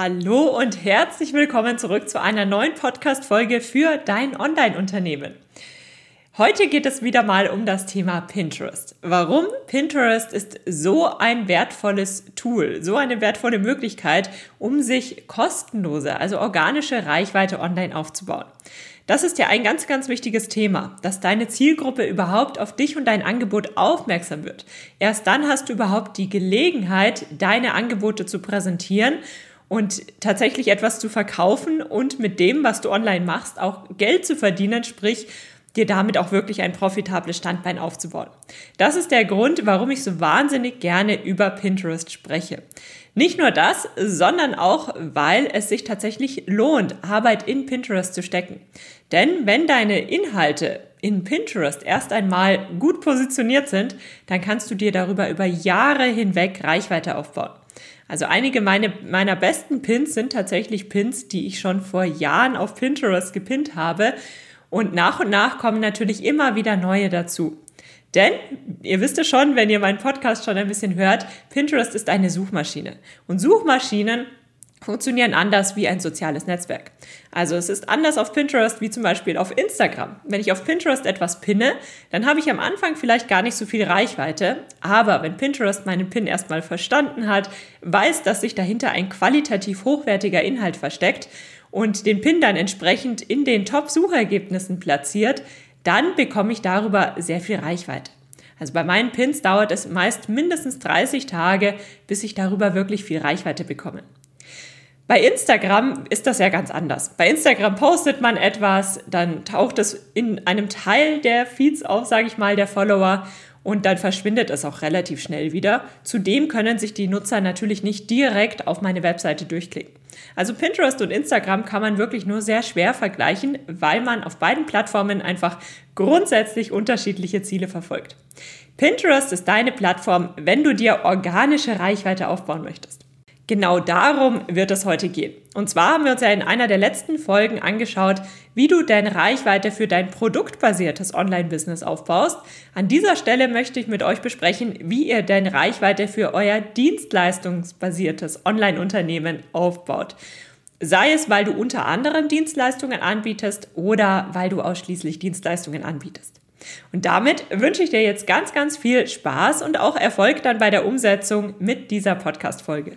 Hallo und herzlich willkommen zurück zu einer neuen Podcast-Folge für dein Online-Unternehmen. Heute geht es wieder mal um das Thema Pinterest. Warum? Pinterest ist so ein wertvolles Tool, so eine wertvolle Möglichkeit, um sich kostenlose, also organische Reichweite online aufzubauen. Das ist ja ein ganz, ganz wichtiges Thema, dass deine Zielgruppe überhaupt auf dich und dein Angebot aufmerksam wird. Erst dann hast du überhaupt die Gelegenheit, deine Angebote zu präsentieren und tatsächlich etwas zu verkaufen und mit dem, was du online machst, auch Geld zu verdienen, sprich dir damit auch wirklich ein profitables Standbein aufzubauen. Das ist der Grund, warum ich so wahnsinnig gerne über Pinterest spreche. Nicht nur das, sondern auch, weil es sich tatsächlich lohnt, Arbeit in Pinterest zu stecken. Denn wenn deine Inhalte in Pinterest erst einmal gut positioniert sind, dann kannst du dir darüber über Jahre hinweg Reichweite aufbauen. Also einige meine, meiner besten Pins sind tatsächlich Pins, die ich schon vor Jahren auf Pinterest gepinnt habe. Und nach und nach kommen natürlich immer wieder neue dazu. Denn ihr wisst es schon, wenn ihr meinen Podcast schon ein bisschen hört, Pinterest ist eine Suchmaschine. Und Suchmaschinen funktionieren anders wie ein soziales Netzwerk. Also es ist anders auf Pinterest wie zum Beispiel auf Instagram. Wenn ich auf Pinterest etwas pinne, dann habe ich am Anfang vielleicht gar nicht so viel Reichweite, aber wenn Pinterest meinen Pin erstmal verstanden hat, weiß, dass sich dahinter ein qualitativ hochwertiger Inhalt versteckt und den Pin dann entsprechend in den Top-Suchergebnissen platziert, dann bekomme ich darüber sehr viel Reichweite. Also bei meinen Pins dauert es meist mindestens 30 Tage, bis ich darüber wirklich viel Reichweite bekomme. Bei Instagram ist das ja ganz anders. Bei Instagram postet man etwas, dann taucht es in einem Teil der Feeds auf, sage ich mal, der Follower und dann verschwindet es auch relativ schnell wieder. Zudem können sich die Nutzer natürlich nicht direkt auf meine Webseite durchklicken. Also Pinterest und Instagram kann man wirklich nur sehr schwer vergleichen, weil man auf beiden Plattformen einfach grundsätzlich unterschiedliche Ziele verfolgt. Pinterest ist deine Plattform, wenn du dir organische Reichweite aufbauen möchtest. Genau darum wird es heute gehen. Und zwar haben wir uns ja in einer der letzten Folgen angeschaut, wie du deine Reichweite für dein produktbasiertes Online-Business aufbaust. An dieser Stelle möchte ich mit euch besprechen, wie ihr deine Reichweite für euer dienstleistungsbasiertes Online-Unternehmen aufbaut. Sei es, weil du unter anderem Dienstleistungen anbietest oder weil du ausschließlich Dienstleistungen anbietest. Und damit wünsche ich dir jetzt ganz, ganz viel Spaß und auch Erfolg dann bei der Umsetzung mit dieser Podcast-Folge.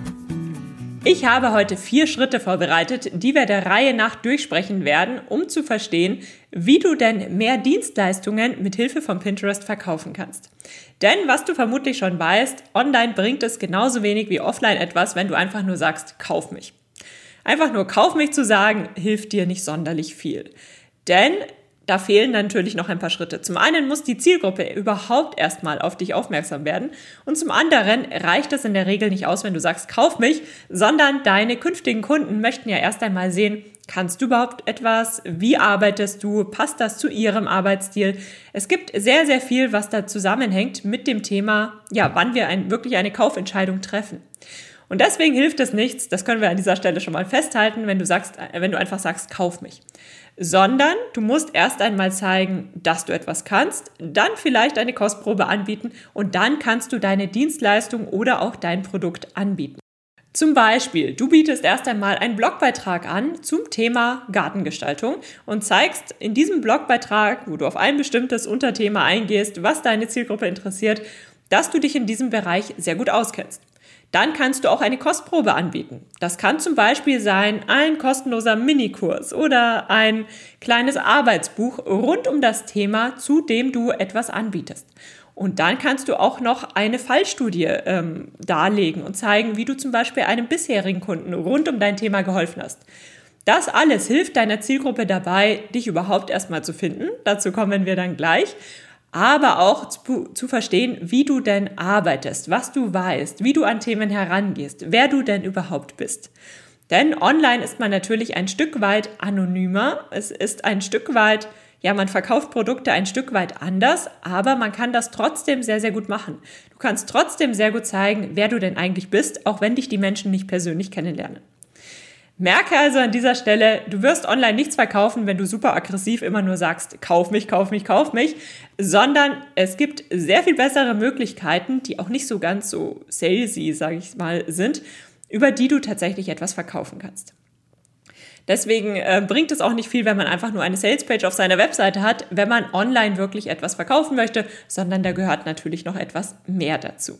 Ich habe heute vier Schritte vorbereitet, die wir der Reihe nach durchsprechen werden, um zu verstehen, wie du denn mehr Dienstleistungen mit Hilfe von Pinterest verkaufen kannst. Denn was du vermutlich schon weißt, online bringt es genauso wenig wie offline etwas, wenn du einfach nur sagst, kauf mich. Einfach nur kauf mich zu sagen, hilft dir nicht sonderlich viel. Denn da fehlen natürlich noch ein paar Schritte. Zum einen muss die Zielgruppe überhaupt erstmal auf dich aufmerksam werden und zum anderen reicht es in der Regel nicht aus, wenn du sagst, kauf mich, sondern deine künftigen Kunden möchten ja erst einmal sehen, kannst du überhaupt etwas, wie arbeitest du, passt das zu ihrem Arbeitsstil. Es gibt sehr, sehr viel, was da zusammenhängt mit dem Thema, ja, wann wir ein, wirklich eine Kaufentscheidung treffen. Und deswegen hilft es nichts, das können wir an dieser Stelle schon mal festhalten, wenn du sagst, wenn du einfach sagst, kauf mich sondern du musst erst einmal zeigen, dass du etwas kannst, dann vielleicht eine Kostprobe anbieten und dann kannst du deine Dienstleistung oder auch dein Produkt anbieten. Zum Beispiel, du bietest erst einmal einen Blogbeitrag an zum Thema Gartengestaltung und zeigst in diesem Blogbeitrag, wo du auf ein bestimmtes Unterthema eingehst, was deine Zielgruppe interessiert, dass du dich in diesem Bereich sehr gut auskennst. Dann kannst du auch eine Kostprobe anbieten. Das kann zum Beispiel sein ein kostenloser Minikurs oder ein kleines Arbeitsbuch rund um das Thema, zu dem du etwas anbietest. Und dann kannst du auch noch eine Fallstudie ähm, darlegen und zeigen, wie du zum Beispiel einem bisherigen Kunden rund um dein Thema geholfen hast. Das alles hilft deiner Zielgruppe dabei, dich überhaupt erstmal zu finden. Dazu kommen wir dann gleich aber auch zu, zu, verstehen, wie du denn arbeitest, was du weißt, wie du an Themen herangehst, wer du denn überhaupt bist. Denn online ist man natürlich ein Stück weit anonymer. Es ist ein Stück weit, ja, man verkauft Produkte ein Stück weit anders, aber man kann das trotzdem sehr, sehr gut machen. Du kannst trotzdem sehr gut zeigen, wer du denn eigentlich bist, auch wenn dich die Menschen nicht persönlich kennenlernen. Merke also an dieser Stelle, du wirst online nichts verkaufen, wenn du super aggressiv immer nur sagst, kauf mich, kauf mich, kauf mich, sondern es gibt sehr viel bessere Möglichkeiten, die auch nicht so ganz so salesy, sage ich mal, sind, über die du tatsächlich etwas verkaufen kannst. Deswegen äh, bringt es auch nicht viel, wenn man einfach nur eine Salespage auf seiner Webseite hat, wenn man online wirklich etwas verkaufen möchte, sondern da gehört natürlich noch etwas mehr dazu.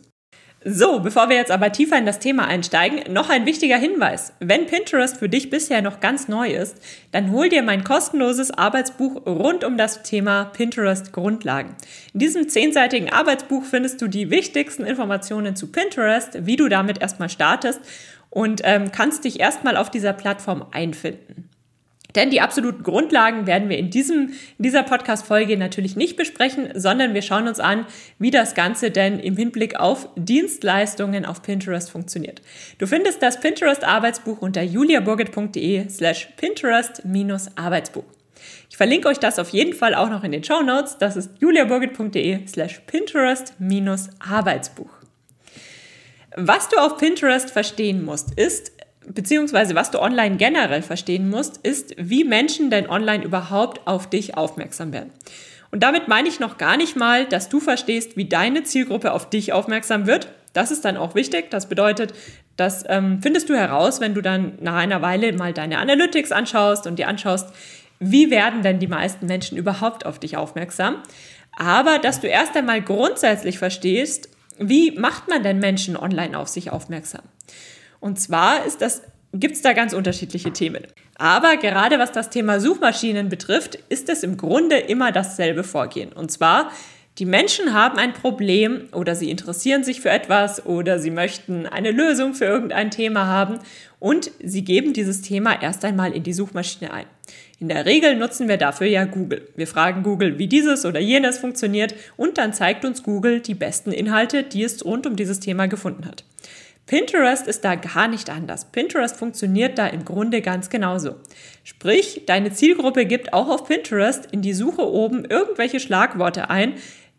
So, bevor wir jetzt aber tiefer in das Thema einsteigen, noch ein wichtiger Hinweis. Wenn Pinterest für dich bisher noch ganz neu ist, dann hol dir mein kostenloses Arbeitsbuch rund um das Thema Pinterest Grundlagen. In diesem zehnseitigen Arbeitsbuch findest du die wichtigsten Informationen zu Pinterest, wie du damit erstmal startest und ähm, kannst dich erstmal auf dieser Plattform einfinden. Denn die absoluten Grundlagen werden wir in, diesem, in dieser Podcast-Folge natürlich nicht besprechen, sondern wir schauen uns an, wie das Ganze denn im Hinblick auf Dienstleistungen auf Pinterest funktioniert. Du findest das Pinterest-Arbeitsbuch unter juliaburgit.de slash Pinterest-Arbeitsbuch. Ich verlinke euch das auf jeden Fall auch noch in den Show Notes. Das ist juliaburgit.de slash Pinterest-Arbeitsbuch. Was du auf Pinterest verstehen musst, ist, beziehungsweise was du online generell verstehen musst, ist, wie Menschen denn online überhaupt auf dich aufmerksam werden. Und damit meine ich noch gar nicht mal, dass du verstehst, wie deine Zielgruppe auf dich aufmerksam wird. Das ist dann auch wichtig. Das bedeutet, das ähm, findest du heraus, wenn du dann nach einer Weile mal deine Analytics anschaust und dir anschaust, wie werden denn die meisten Menschen überhaupt auf dich aufmerksam. Aber dass du erst einmal grundsätzlich verstehst, wie macht man denn Menschen online auf sich aufmerksam? Und zwar ist das gibt es da ganz unterschiedliche Themen. Aber gerade was das Thema Suchmaschinen betrifft, ist es im Grunde immer dasselbe Vorgehen. Und zwar, die Menschen haben ein Problem oder sie interessieren sich für etwas oder sie möchten eine Lösung für irgendein Thema haben und sie geben dieses Thema erst einmal in die Suchmaschine ein. In der Regel nutzen wir dafür ja Google. Wir fragen Google, wie dieses oder jenes funktioniert und dann zeigt uns Google die besten Inhalte, die es rund um dieses Thema gefunden hat. Pinterest ist da gar nicht anders. Pinterest funktioniert da im Grunde ganz genauso. Sprich, deine Zielgruppe gibt auch auf Pinterest in die Suche oben irgendwelche Schlagworte ein,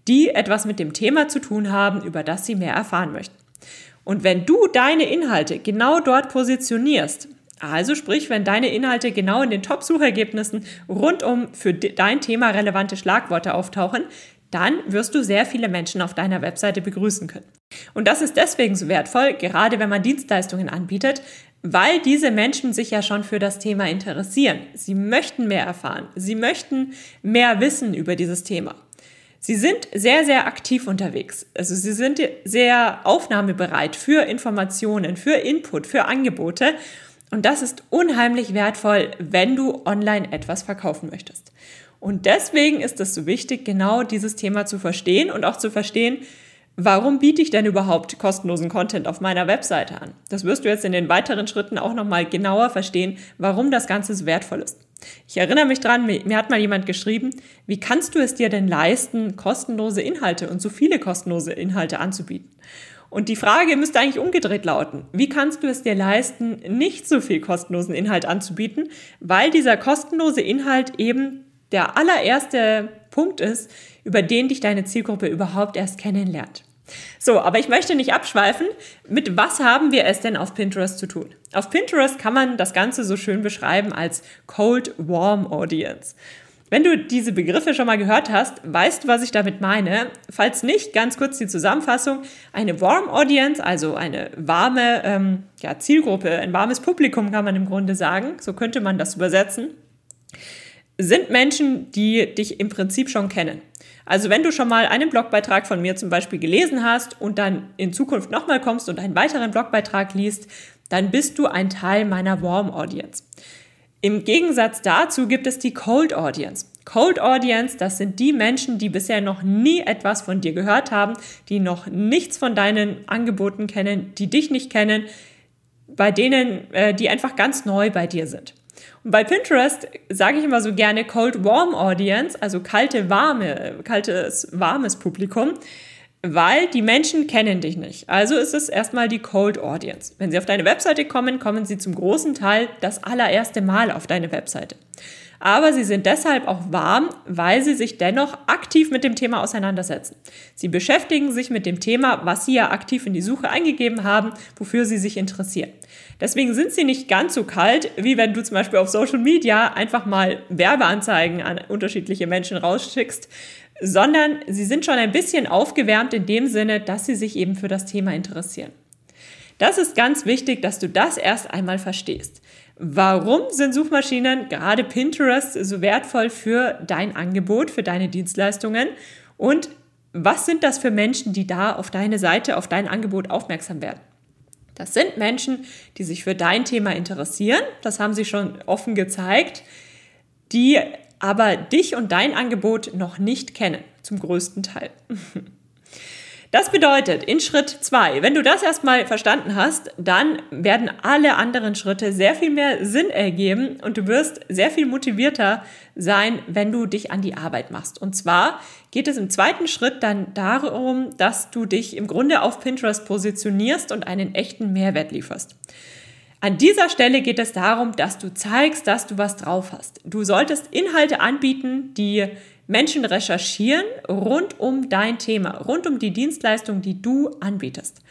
die etwas mit dem Thema zu tun haben, über das sie mehr erfahren möchten. Und wenn du deine Inhalte genau dort positionierst, also sprich, wenn deine Inhalte genau in den Top-Suchergebnissen rundum für dein Thema relevante Schlagworte auftauchen, dann wirst du sehr viele Menschen auf deiner Webseite begrüßen können. Und das ist deswegen so wertvoll, gerade wenn man Dienstleistungen anbietet, weil diese Menschen sich ja schon für das Thema interessieren. Sie möchten mehr erfahren. Sie möchten mehr wissen über dieses Thema. Sie sind sehr, sehr aktiv unterwegs. Also sie sind sehr aufnahmebereit für Informationen, für Input, für Angebote. Und das ist unheimlich wertvoll, wenn du online etwas verkaufen möchtest. Und deswegen ist es so wichtig, genau dieses Thema zu verstehen und auch zu verstehen, Warum biete ich denn überhaupt kostenlosen Content auf meiner Webseite an? Das wirst du jetzt in den weiteren Schritten auch nochmal genauer verstehen, warum das Ganze so wertvoll ist. Ich erinnere mich dran, mir hat mal jemand geschrieben, wie kannst du es dir denn leisten, kostenlose Inhalte und so viele kostenlose Inhalte anzubieten? Und die Frage müsste eigentlich umgedreht lauten. Wie kannst du es dir leisten, nicht so viel kostenlosen Inhalt anzubieten? Weil dieser kostenlose Inhalt eben der allererste Punkt ist, über den dich deine Zielgruppe überhaupt erst kennenlernt. So, aber ich möchte nicht abschweifen. Mit was haben wir es denn auf Pinterest zu tun? Auf Pinterest kann man das Ganze so schön beschreiben als Cold Warm Audience. Wenn du diese Begriffe schon mal gehört hast, weißt du, was ich damit meine. Falls nicht, ganz kurz die Zusammenfassung. Eine Warm Audience, also eine warme ähm, ja, Zielgruppe, ein warmes Publikum kann man im Grunde sagen, so könnte man das übersetzen, sind Menschen, die dich im Prinzip schon kennen. Also wenn du schon mal einen Blogbeitrag von mir zum Beispiel gelesen hast und dann in Zukunft nochmal kommst und einen weiteren Blogbeitrag liest, dann bist du ein Teil meiner Warm Audience. Im Gegensatz dazu gibt es die Cold Audience. Cold Audience, das sind die Menschen, die bisher noch nie etwas von dir gehört haben, die noch nichts von deinen Angeboten kennen, die dich nicht kennen, bei denen, äh, die einfach ganz neu bei dir sind. Bei Pinterest sage ich immer so gerne Cold Warm Audience, also kalte, warme, kaltes, warmes Publikum. weil die Menschen kennen dich nicht. Also ist es erstmal die Cold Audience. Wenn sie auf deine Webseite kommen, kommen sie zum großen Teil das allererste Mal auf deine Webseite. Aber sie sind deshalb auch warm, weil sie sich dennoch aktiv mit dem Thema auseinandersetzen. Sie beschäftigen sich mit dem Thema, was sie ja aktiv in die Suche eingegeben haben, wofür sie sich interessieren. Deswegen sind sie nicht ganz so kalt, wie wenn du zum Beispiel auf Social Media einfach mal Werbeanzeigen an unterschiedliche Menschen rausschickst, sondern sie sind schon ein bisschen aufgewärmt in dem Sinne, dass sie sich eben für das Thema interessieren. Das ist ganz wichtig, dass du das erst einmal verstehst. Warum sind Suchmaschinen, gerade Pinterest, so wertvoll für dein Angebot, für deine Dienstleistungen? Und was sind das für Menschen, die da auf deine Seite, auf dein Angebot aufmerksam werden? Das sind Menschen, die sich für dein Thema interessieren. Das haben sie schon offen gezeigt, die aber dich und dein Angebot noch nicht kennen, zum größten Teil. Das bedeutet, in Schritt zwei, wenn du das erstmal verstanden hast, dann werden alle anderen Schritte sehr viel mehr Sinn ergeben und du wirst sehr viel motivierter sein, wenn du dich an die Arbeit machst. Und zwar geht es im zweiten Schritt dann darum, dass du dich im Grunde auf Pinterest positionierst und einen echten Mehrwert lieferst. An dieser Stelle geht es darum, dass du zeigst, dass du was drauf hast. Du solltest Inhalte anbieten, die Menschen recherchieren rund um dein Thema, rund um die Dienstleistung, die du anbietest.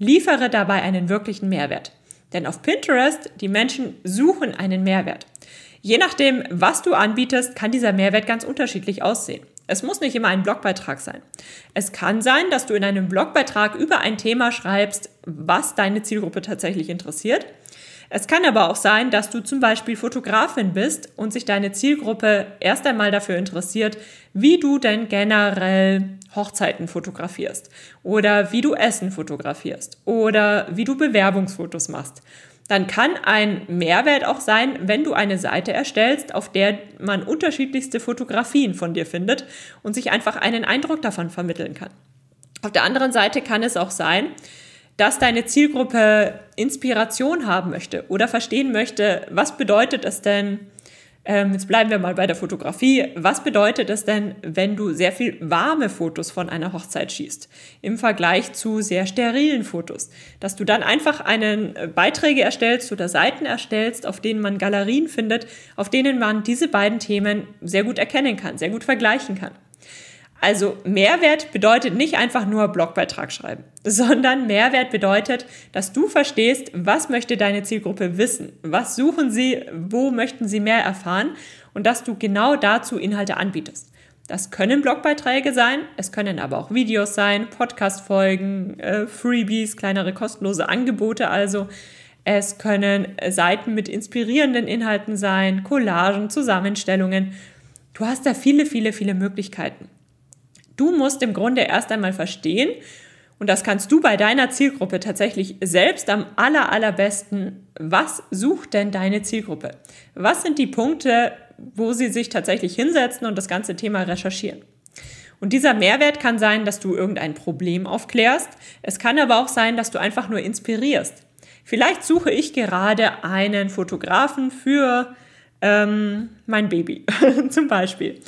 Liefere dabei einen wirklichen Mehrwert. Denn auf Pinterest, die Menschen suchen einen Mehrwert. Je nachdem, was du anbietest, kann dieser Mehrwert ganz unterschiedlich aussehen. Es muss nicht immer ein Blogbeitrag sein. Es kann sein, dass du in einem Blogbeitrag über ein Thema schreibst, was deine Zielgruppe tatsächlich interessiert. Es kann aber auch sein, dass du zum Beispiel Fotografin bist und sich deine Zielgruppe erst einmal dafür interessiert, wie du denn generell Hochzeiten fotografierst oder wie du Essen fotografierst oder wie du Bewerbungsfotos machst. Dann kann ein Mehrwert auch sein, wenn du eine Seite erstellst, auf der man unterschiedlichste Fotografien von dir findet und sich einfach einen Eindruck davon vermitteln kann. Auf der anderen Seite kann es auch sein, dass deine Zielgruppe Inspiration haben möchte oder verstehen möchte, was bedeutet es denn, ähm, jetzt bleiben wir mal bei der Fotografie, was bedeutet es denn, wenn du sehr viel warme Fotos von einer Hochzeit schießt, im Vergleich zu sehr sterilen Fotos, dass du dann einfach einen äh, Beiträge erstellst oder Seiten erstellst, auf denen man Galerien findet, auf denen man diese beiden Themen sehr gut erkennen kann, sehr gut vergleichen kann. Also Mehrwert bedeutet nicht einfach nur Blogbeitrag schreiben, sondern Mehrwert bedeutet, dass du verstehst, was möchte deine Zielgruppe wissen, was suchen sie, wo möchten sie mehr erfahren und dass du genau dazu Inhalte anbietest. Das können Blogbeiträge sein, es können aber auch Videos sein, Podcast-Folgen, äh, Freebies, kleinere kostenlose Angebote also. Es können Seiten mit inspirierenden Inhalten sein, Collagen, Zusammenstellungen. Du hast da viele, viele, viele Möglichkeiten. Du musst im Grunde erst einmal verstehen, und das kannst du bei deiner Zielgruppe tatsächlich selbst am aller, allerbesten. Was sucht denn deine Zielgruppe? Was sind die Punkte, wo sie sich tatsächlich hinsetzen und das ganze Thema recherchieren? Und dieser Mehrwert kann sein, dass du irgendein Problem aufklärst. Es kann aber auch sein, dass du einfach nur inspirierst. Vielleicht suche ich gerade einen Fotografen für ähm, mein Baby zum Beispiel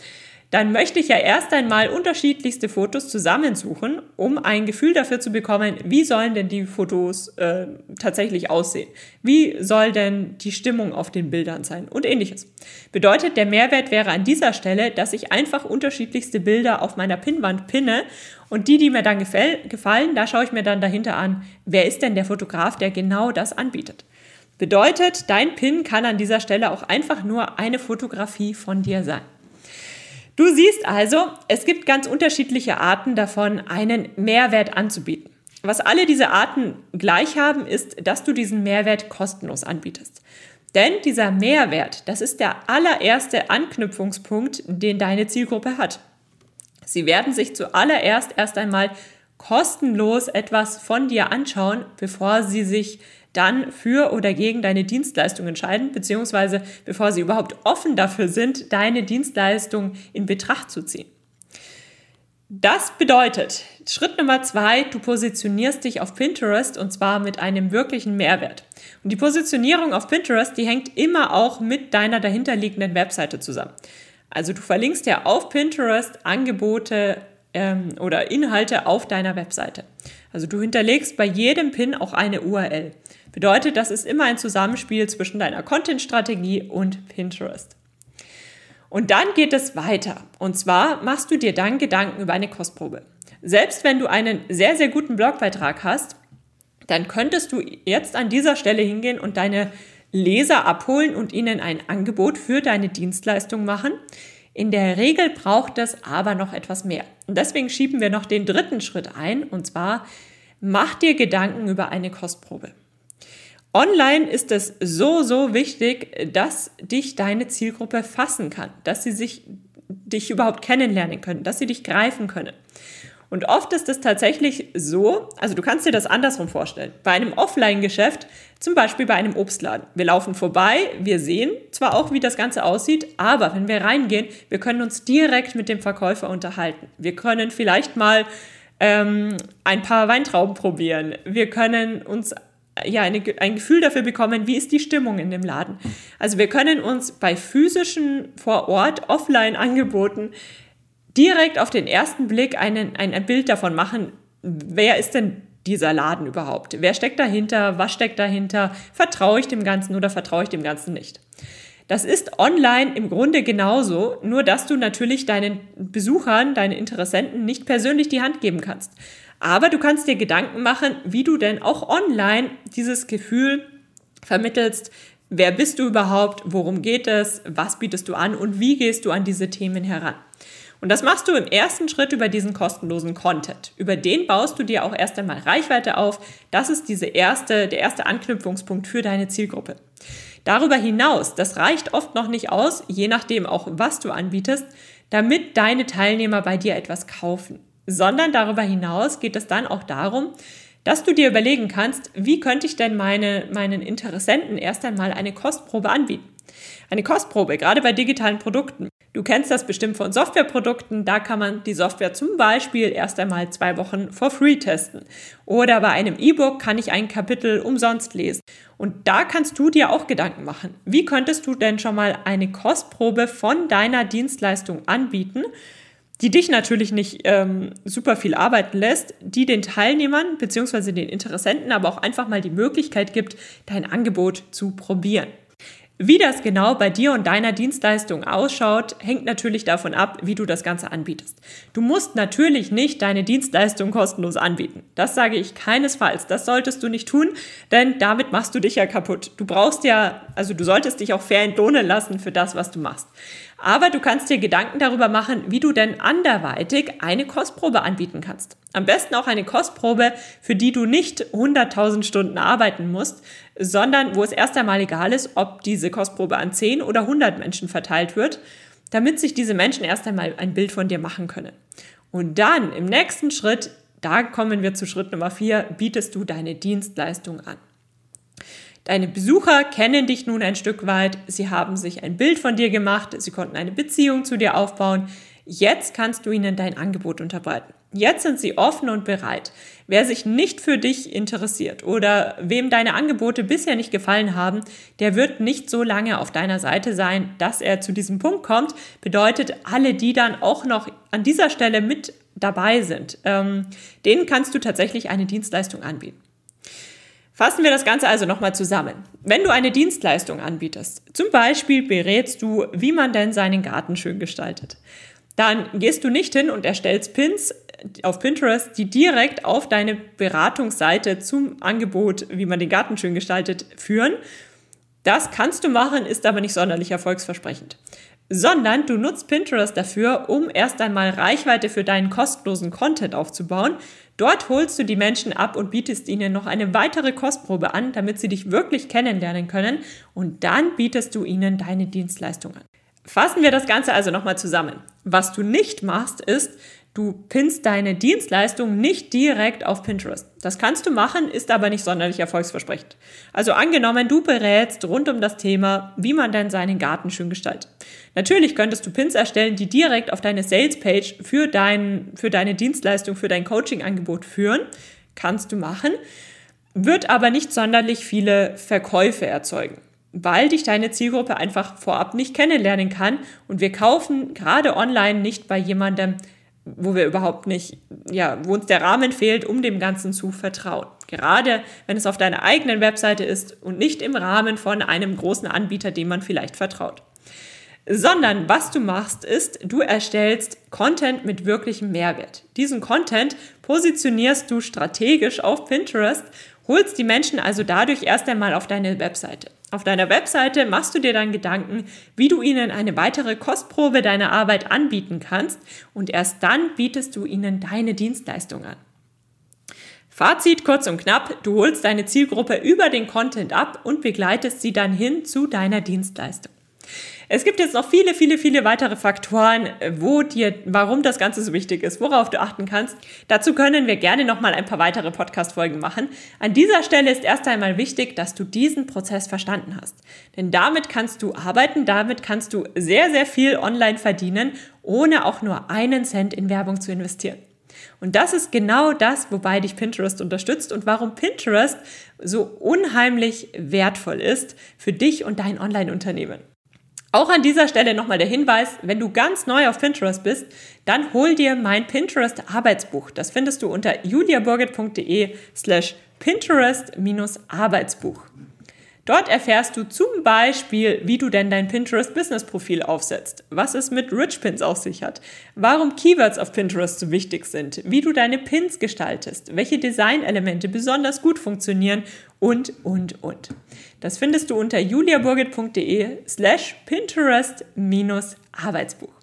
dann möchte ich ja erst einmal unterschiedlichste Fotos zusammensuchen, um ein Gefühl dafür zu bekommen, wie sollen denn die Fotos äh, tatsächlich aussehen? Wie soll denn die Stimmung auf den Bildern sein und ähnliches. Bedeutet, der Mehrwert wäre an dieser Stelle, dass ich einfach unterschiedlichste Bilder auf meiner Pinnwand pinne und die, die mir dann gefallen, da schaue ich mir dann dahinter an, wer ist denn der Fotograf, der genau das anbietet. Bedeutet, dein Pin kann an dieser Stelle auch einfach nur eine Fotografie von dir sein. Du siehst also, es gibt ganz unterschiedliche Arten davon, einen Mehrwert anzubieten. Was alle diese Arten gleich haben, ist, dass du diesen Mehrwert kostenlos anbietest. Denn dieser Mehrwert, das ist der allererste Anknüpfungspunkt, den deine Zielgruppe hat. Sie werden sich zuallererst erst einmal kostenlos etwas von dir anschauen, bevor sie sich dann für oder gegen deine Dienstleistung entscheiden, beziehungsweise bevor sie überhaupt offen dafür sind, deine Dienstleistung in Betracht zu ziehen. Das bedeutet, Schritt Nummer zwei, du positionierst dich auf Pinterest und zwar mit einem wirklichen Mehrwert. Und die Positionierung auf Pinterest, die hängt immer auch mit deiner dahinterliegenden Webseite zusammen. Also du verlinkst ja auf Pinterest Angebote ähm, oder Inhalte auf deiner Webseite. Also du hinterlegst bei jedem Pin auch eine URL. Bedeutet, das ist immer ein Zusammenspiel zwischen deiner Content-Strategie und Pinterest. Und dann geht es weiter. Und zwar machst du dir dann Gedanken über eine Kostprobe. Selbst wenn du einen sehr, sehr guten Blogbeitrag hast, dann könntest du jetzt an dieser Stelle hingehen und deine Leser abholen und ihnen ein Angebot für deine Dienstleistung machen. In der Regel braucht es aber noch etwas mehr. Und deswegen schieben wir noch den dritten Schritt ein, und zwar mach dir Gedanken über eine Kostprobe. Online ist es so, so wichtig, dass dich deine Zielgruppe fassen kann, dass sie sich dich überhaupt kennenlernen können, dass sie dich greifen können. Und oft ist es tatsächlich so, also du kannst dir das andersrum vorstellen. Bei einem Offline-Geschäft, zum Beispiel bei einem Obstladen. Wir laufen vorbei, wir sehen zwar auch, wie das Ganze aussieht, aber wenn wir reingehen, wir können uns direkt mit dem Verkäufer unterhalten. Wir können vielleicht mal ähm, ein paar Weintrauben probieren. Wir können uns ja, eine, ein Gefühl dafür bekommen, wie ist die Stimmung in dem Laden. Also wir können uns bei physischen vor Ort Offline-Angeboten direkt auf den ersten Blick einen, ein, ein Bild davon machen, wer ist denn dieser Laden überhaupt? Wer steckt dahinter? Was steckt dahinter? Vertraue ich dem Ganzen oder vertraue ich dem Ganzen nicht? Das ist online im Grunde genauso, nur dass du natürlich deinen Besuchern, deinen Interessenten nicht persönlich die Hand geben kannst. Aber du kannst dir Gedanken machen, wie du denn auch online dieses Gefühl vermittelst, wer bist du überhaupt, worum geht es, was bietest du an und wie gehst du an diese Themen heran. Und das machst du im ersten Schritt über diesen kostenlosen Content. Über den baust du dir auch erst einmal Reichweite auf. Das ist diese erste, der erste Anknüpfungspunkt für deine Zielgruppe. Darüber hinaus, das reicht oft noch nicht aus, je nachdem auch, was du anbietest, damit deine Teilnehmer bei dir etwas kaufen. Sondern darüber hinaus geht es dann auch darum, dass du dir überlegen kannst, wie könnte ich denn meine, meinen Interessenten erst einmal eine Kostprobe anbieten. Eine Kostprobe, gerade bei digitalen Produkten. Du kennst das bestimmt von Softwareprodukten. Da kann man die Software zum Beispiel erst einmal zwei Wochen for free testen. Oder bei einem E-Book kann ich ein Kapitel umsonst lesen. Und da kannst du dir auch Gedanken machen. Wie könntest du denn schon mal eine Kostprobe von deiner Dienstleistung anbieten? Die dich natürlich nicht ähm, super viel arbeiten lässt, die den Teilnehmern bzw. den Interessenten aber auch einfach mal die Möglichkeit gibt, dein Angebot zu probieren. Wie das genau bei dir und deiner Dienstleistung ausschaut, hängt natürlich davon ab, wie du das Ganze anbietest. Du musst natürlich nicht deine Dienstleistung kostenlos anbieten. Das sage ich keinesfalls. Das solltest du nicht tun, denn damit machst du dich ja kaputt. Du brauchst ja, also du solltest dich auch fair entlohnen lassen für das, was du machst. Aber du kannst dir Gedanken darüber machen, wie du denn anderweitig eine Kostprobe anbieten kannst. Am besten auch eine Kostprobe, für die du nicht 100.000 Stunden arbeiten musst, sondern wo es erst einmal egal ist, ob diese Kostprobe an 10 oder 100 Menschen verteilt wird, damit sich diese Menschen erst einmal ein Bild von dir machen können. Und dann im nächsten Schritt, da kommen wir zu Schritt Nummer 4, bietest du deine Dienstleistung an. Deine Besucher kennen dich nun ein Stück weit, sie haben sich ein Bild von dir gemacht, sie konnten eine Beziehung zu dir aufbauen. Jetzt kannst du ihnen dein Angebot unterbreiten. Jetzt sind sie offen und bereit. Wer sich nicht für dich interessiert oder wem deine Angebote bisher nicht gefallen haben, der wird nicht so lange auf deiner Seite sein, dass er zu diesem Punkt kommt. Bedeutet, alle, die dann auch noch an dieser Stelle mit dabei sind, ähm, denen kannst du tatsächlich eine Dienstleistung anbieten. Fassen wir das Ganze also nochmal zusammen. Wenn du eine Dienstleistung anbietest, zum Beispiel berätst du, wie man denn seinen Garten schön gestaltet, dann gehst du nicht hin und erstellst Pins auf Pinterest, die direkt auf deine Beratungsseite zum Angebot, wie man den Garten schön gestaltet, führen. Das kannst du machen, ist aber nicht sonderlich erfolgsversprechend sondern du nutzt Pinterest dafür, um erst einmal Reichweite für deinen kostenlosen Content aufzubauen. Dort holst du die Menschen ab und bietest ihnen noch eine weitere Kostprobe an, damit sie dich wirklich kennenlernen können und dann bietest du ihnen deine Dienstleistung an. Fassen wir das Ganze also nochmal zusammen. Was du nicht machst, ist, Du pinnst deine Dienstleistung nicht direkt auf Pinterest. Das kannst du machen, ist aber nicht sonderlich erfolgsversprechend. Also angenommen, du berätst rund um das Thema, wie man denn seinen Garten schön gestaltet. Natürlich könntest du Pins erstellen, die direkt auf deine Salespage für, dein, für deine Dienstleistung, für dein Coaching-Angebot führen. Kannst du machen. Wird aber nicht sonderlich viele Verkäufe erzeugen weil dich deine Zielgruppe einfach vorab nicht kennenlernen kann. Und wir kaufen gerade online nicht bei jemandem, wo wir überhaupt nicht, ja, wo uns der Rahmen fehlt, um dem Ganzen zu vertrauen. Gerade wenn es auf deiner eigenen Webseite ist und nicht im Rahmen von einem großen Anbieter, dem man vielleicht vertraut. Sondern was du machst, ist, du erstellst Content mit wirklichem Mehrwert. Diesen Content positionierst du strategisch auf Pinterest, holst die Menschen also dadurch erst einmal auf deine Webseite. Auf deiner Webseite machst du dir dann Gedanken, wie du ihnen eine weitere Kostprobe deiner Arbeit anbieten kannst und erst dann bietest du ihnen deine Dienstleistung an. Fazit kurz und knapp, du holst deine Zielgruppe über den Content ab und begleitest sie dann hin zu deiner Dienstleistung. Es gibt jetzt noch viele, viele, viele weitere Faktoren, wo dir, warum das Ganze so wichtig ist, worauf du achten kannst. Dazu können wir gerne noch mal ein paar weitere Podcast-Folgen machen. An dieser Stelle ist erst einmal wichtig, dass du diesen Prozess verstanden hast. Denn damit kannst du arbeiten, damit kannst du sehr, sehr viel online verdienen, ohne auch nur einen Cent in Werbung zu investieren. Und das ist genau das, wobei dich Pinterest unterstützt und warum Pinterest so unheimlich wertvoll ist für dich und dein Online-Unternehmen. Auch an dieser Stelle nochmal der Hinweis, wenn du ganz neu auf Pinterest bist, dann hol dir mein Pinterest Arbeitsbuch. Das findest du unter juliaburgit.de slash Pinterest-Arbeitsbuch. Dort erfährst du zum Beispiel, wie du denn dein Pinterest Business Profil aufsetzt, was es mit Rich Pins auf sich hat, warum Keywords auf Pinterest so wichtig sind, wie du deine Pins gestaltest, welche Designelemente besonders gut funktionieren und, und, und. Das findest du unter juliaburgit.de slash Pinterest-Arbeitsbuch.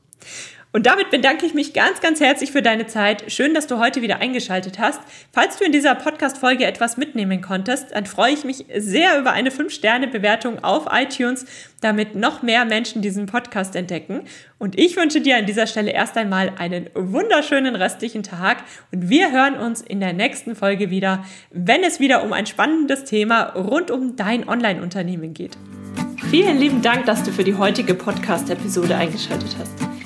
Und damit bedanke ich mich ganz, ganz herzlich für deine Zeit. Schön, dass du heute wieder eingeschaltet hast. Falls du in dieser Podcast-Folge etwas mitnehmen konntest, dann freue ich mich sehr über eine 5-Sterne-Bewertung auf iTunes, damit noch mehr Menschen diesen Podcast entdecken. Und ich wünsche dir an dieser Stelle erst einmal einen wunderschönen restlichen Tag und wir hören uns in der nächsten Folge wieder, wenn es wieder um ein spannendes Thema rund um dein Online-Unternehmen geht. Vielen lieben Dank, dass du für die heutige Podcast-Episode eingeschaltet hast.